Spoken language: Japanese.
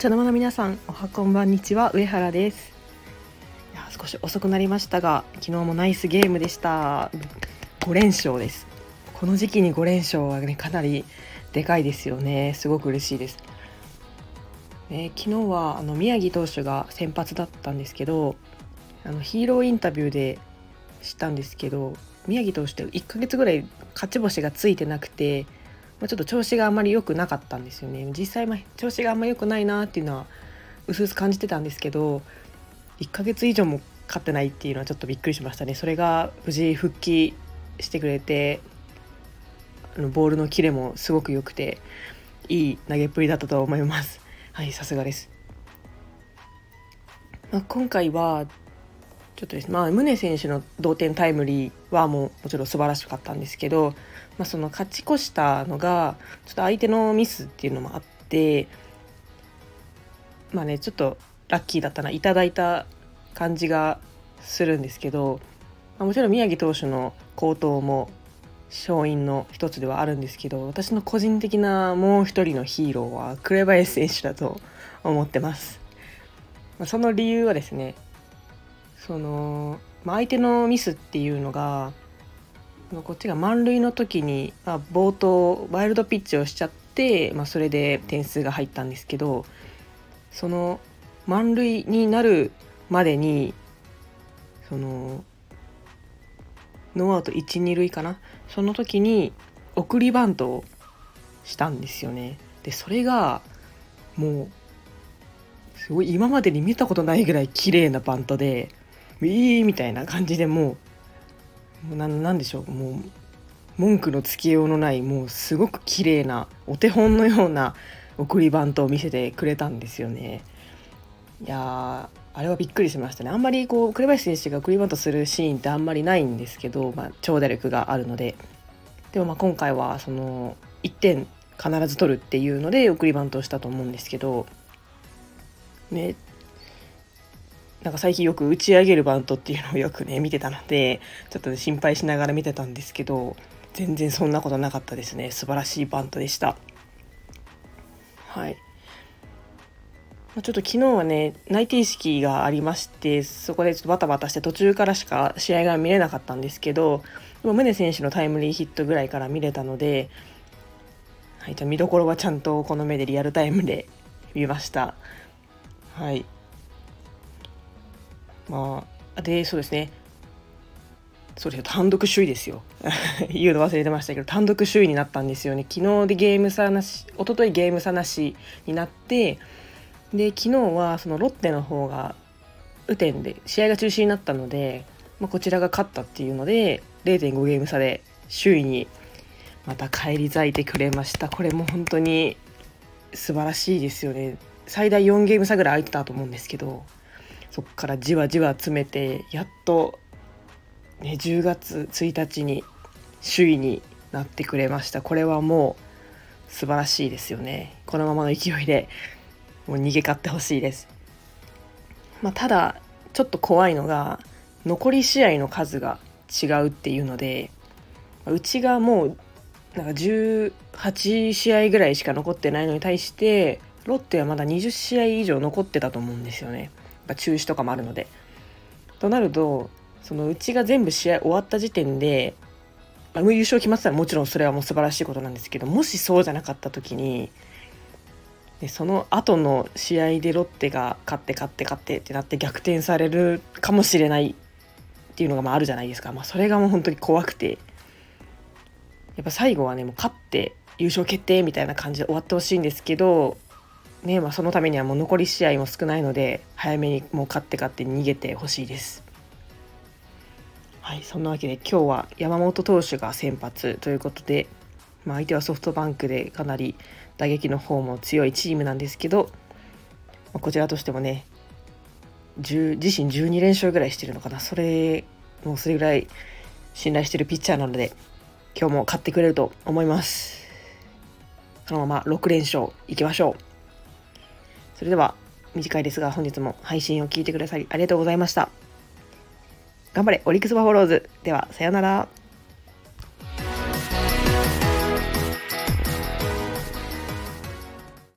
茶の間の皆さんおはこんばんにちは上原です。いや少し遅くなりましたが昨日もナイスゲームでした。5連勝です。この時期に5連勝はねかなりでかいですよね。すごく嬉しいです、えー、昨日はあの宮城投手が先発だったんですけどあのヒーローインタビューでしたんですけど宮城投手って1ヶ月ぐらい勝ち星がついてなくてま、ちょっと調子があまり良くなかったんですよね。実際ま調子があんまり良くないなっていうのはうすうす感じてたんですけど1ヶ月以上も勝ってないっていうのはちょっとびっくりしましたね。それが無事復帰してくれてあのボールのキレもすごく良くていい投げっぷりだったと思います。はいさすがです、まあ、今回はちょっとですねまあ宗選手の同点タイムリーはもうもちろん素晴らしかったんですけどまあ、その勝ち越したのがちょっと相手のミスっていうのもあってまあねちょっとラッキーだったないただいた感じがするんですけど、まあ、もちろん宮城投手の好投も勝因の一つではあるんですけど私の個人的なもう一人のヒーローは紅林選手だと思ってます。その理由はですねその、まあ、相手のミスっていうのがこっちが満塁の時に、まあ、冒頭ワイルドピッチをしちゃって、まあ、それで点数が入ったんですけどその満塁になるまでにそのノーアウト12塁かな？その時に送りバントをしたんですよね。でそれがもうすごい今までに見たことないぐらい綺麗なバントで「いい」みたいな感じでもうもうなんでしょうもう文句のつけようのないもうすごく綺麗なお手本のような送りバントを見せてくれたんですよね。いやあれはびっくりしましたね。あんまりこう紅林選手が送りバントするシーンってあんまりないんですけど、まあ、長打力があるので。でもまあ今回はその1点必ず取るっていうので送りバントをしたと思うんですけど。ねなんか最近よく打ち上げるバントっていうのをよくね見てたのでちょっと、心配しながら見てたんですけど全然そんなことなかったですね。素晴らしいバントでした。はい。ちょっと昨日はね内定式がありましてそこでちょっとバタバタして途中からしか試合が見れなかったんですけど宗選手のタイムリーヒットぐらいから見れたので、はい、じゃ見どころはちゃんとこの目でリアルタイムで見ました。はい。まあ、で、そうですね。そうです単独首位ですよ。言うの忘れてましたけど、単独首位になったんですよね。昨日でゲーム差なし、一昨日ゲーム差なしになって、で、昨日はそのロッテの方が雨天で試合が中止になったので、まあ、こちらが勝ったっていうので、0.5ゲーム差で首位にまた返り咲いてくれました。これも本当に素晴らしいですよね。最大4ゲーム差ぐらい空いてたと思うんですけど、そこからじわじわ詰めてやっと、ね、10月1日に首位になってくれました。これはもう素晴らしいですよね。このままの勢いでもう逃げ勝ってほしいです、まあ、ただちょっと怖いのが残り試合の数が違うっていうのでうちがもうなんか18試合ぐらいしか残ってないのに対してロッテはまだ20試合以上残ってたと思うんですよね。ぱ中止とかもあるので。となるとそのうちが全部試合終わった時点で、まあ、優勝決まってたらもちろんそれはもう素晴らしいことなんですけどもしそうじゃなかった時にでその後の試合でロッテが勝って勝って勝ってってなって逆転されるかもしれないっていうのがまああるじゃないですか、まあ、それがもう本当に怖くてやっぱ最後はねもう勝って優勝決定みたいな感じで終わってほしいんですけどねまあ、そのためにはもう残り試合も少ないので早めにもう勝って勝って逃げてほしいです。はい、そんなわけで今日は山本投手が先発ということで、まあ、相手はソフトバンクでかなり打撃の方も強いチームなんですけど、ま、こちらとしてもね自身12連勝ぐらいしてるのかな。それもうそれぐらい信頼してるピッチャーなので今日も勝ってくれると思います。そのまま6連勝いきましょう。それでは短いですが本日も配信を聞いてくださりありがとうございました。頑張れオリックスバファローズではさようなら。